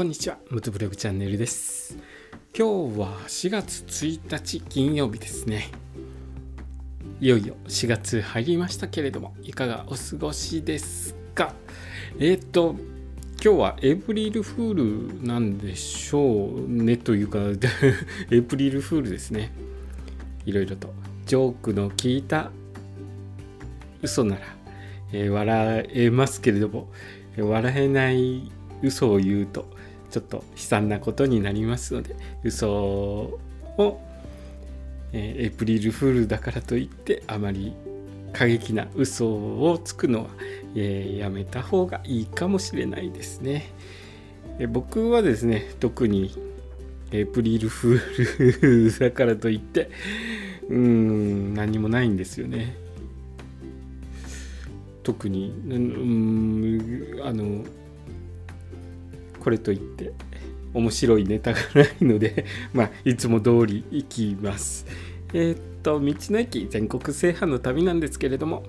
こんにちは、ムツブログチャンネルです。今日は4月1日金曜日ですね。いよいよ4月入りましたけれども、いかがお過ごしですか？えっ、ー、と、今日はエイプリルフールなんでしょうねというか エイプリルフールですね。いろいろとジョークの効いた嘘なら、えー、笑えますけれども、笑えない嘘を言うとちょっと悲惨なことになりますので嘘を、えー、エイプリルフールだからといってあまり過激な嘘をつくのは、えー、やめた方がいいかもしれないですね。え僕はですね特にエイプリルフールだからといってうん何もないんですよね。特にうんあのこれといって面白いネタがないので まあいつも通り行きます。えー、っと道の駅全国制覇の旅なんですけれども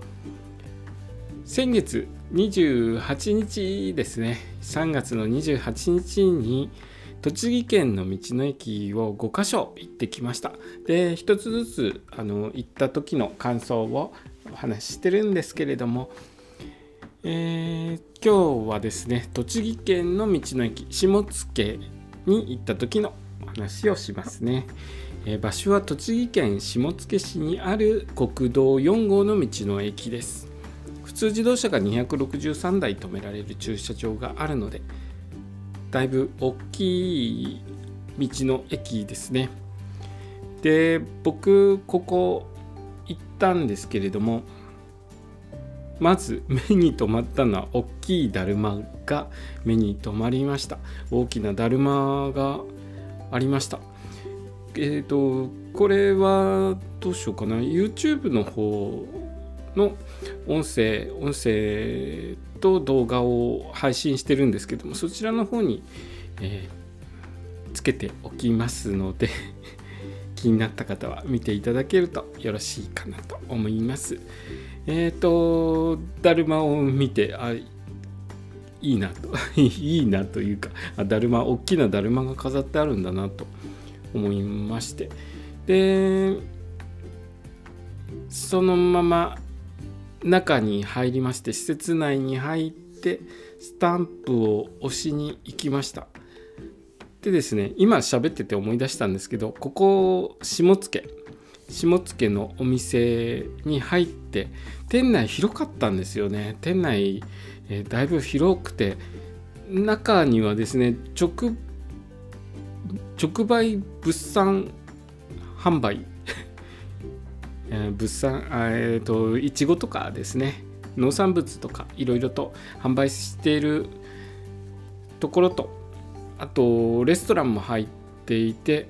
先月28日ですね3月の28日に栃木県の道の駅を5か所行ってきましたで一つずつあの行った時の感想をお話ししてるんですけれどもえー、今日はですね栃木県の道の駅下野に行った時の話をしますね、えー、場所は栃木県下野市にある国道4号の道の駅です。普通自動車が263台止められる駐車場があるのでだいぶ大きい道の駅ですね。で僕ここ行ったんですけれどもまず目に留まったのは大きいだるまが目に留まりました。大きなだるまがありました。えっ、ー、とこれはどうしようかな。YouTube の方の音声音声と動画を配信してるんですけどもそちらの方に、えー、つけておきますので。気になった方は見ていただけるとよろしいかなと思います。えっ、ー、と、だるまを見て、あ、いいなと、いいなというか、だるま、大きなだるまが飾ってあるんだなと思いまして。で、そのまま中に入りまして、施設内に入って、スタンプを押しに行きました。でですね、今喋ってて思い出したんですけど、ここ、下野下野のお店に入って店内広かったんですよね。店内、えー、だいぶ広くて中にはですね直直売物産販売 え物産えっ、ー、といちごとかですね農産物とかいろいろと販売しているところとあとレストランも入っていて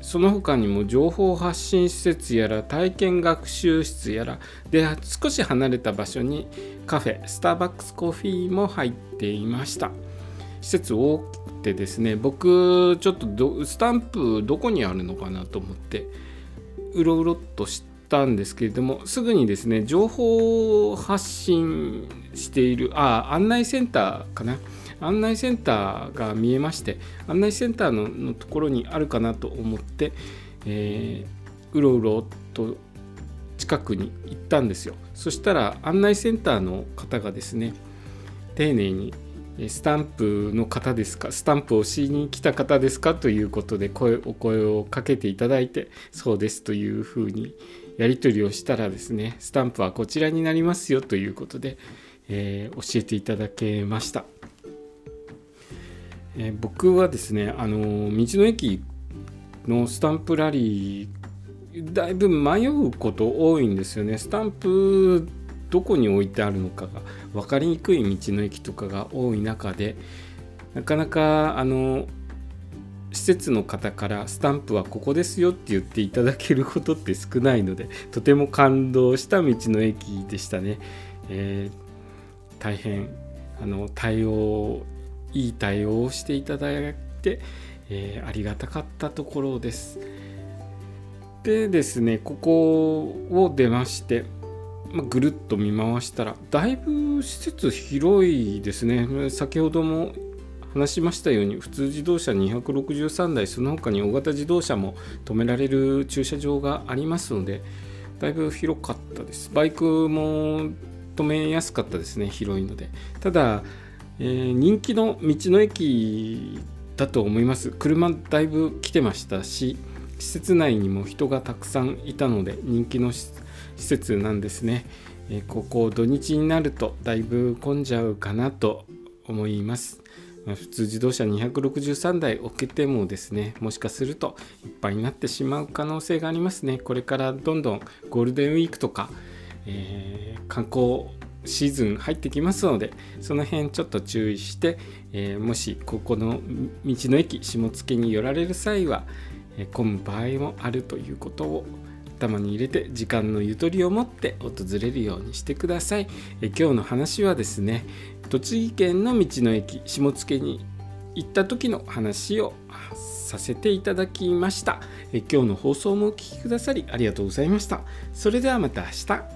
その他にも情報発信施設やら体験学習室やらで少し離れた場所にカフェスターバックスコーヒーも入っていました。施設多くてですね僕ちょっとスタンプどこにあるのかなと思ってうろうろっとしてたんですけれどもすぐにですね情報を発信しているあ案内センターかな？案内センターが見えまして案内センターののところにあるかなと思って、えー、うろうろと近くに行ったんですよ。そしたら案内センターの方がですね丁寧にスタンプの方ですか？スタンプをしに来た方ですか？ということで声お声をかけていただいてそうですというふうにやり取りをしたらですねスタンプはこちらになりますよということで、えー、教えていただけました。えー、僕はですねあの道の駅のスタンプラリーだいぶ迷うこと多いんですよね。スタンプどこに置いてあるのかが分かりにくい道の駅とかが多い中でなかなかあの施設の方からスタンプはここですよって言っていただけることって少ないのでとても感動した道の駅でしたね、えー、大変あの対応いい対応をしていただいて、えー、ありがたかったところです。でですねここを出まして、ま、ぐるっと見回したらだいぶ施設広いですね。先ほども話しましたように普通自動車263台その他に大型自動車も止められる駐車場がありますのでだいぶ広かったです。バイクも止めやすかったですね広いので。ただ、えー、人気の道の駅だと思います。車だいぶ来てましたし施設内にも人がたくさんいたので人気の施設なんですね、えー、ここ土日になるとだいぶ混んじゃうかなと思います。普通自動車263台置けてもですねもしかするといっぱいになってしまう可能性がありますね。これからどんどんゴールデンウィークとか、えー、観光シーズン入ってきますのでその辺ちょっと注意して、えー、もしここの道の駅下野に寄られる際は、えー、混む場合もあるということを頭に入れて時間のゆとりを持って訪れるようにしてください。え今日の話はですね栃木県の道の駅下野に行った時の話をさせていただきました。え今日の放送もお聴きくださりありがとうございました。それではまた明日。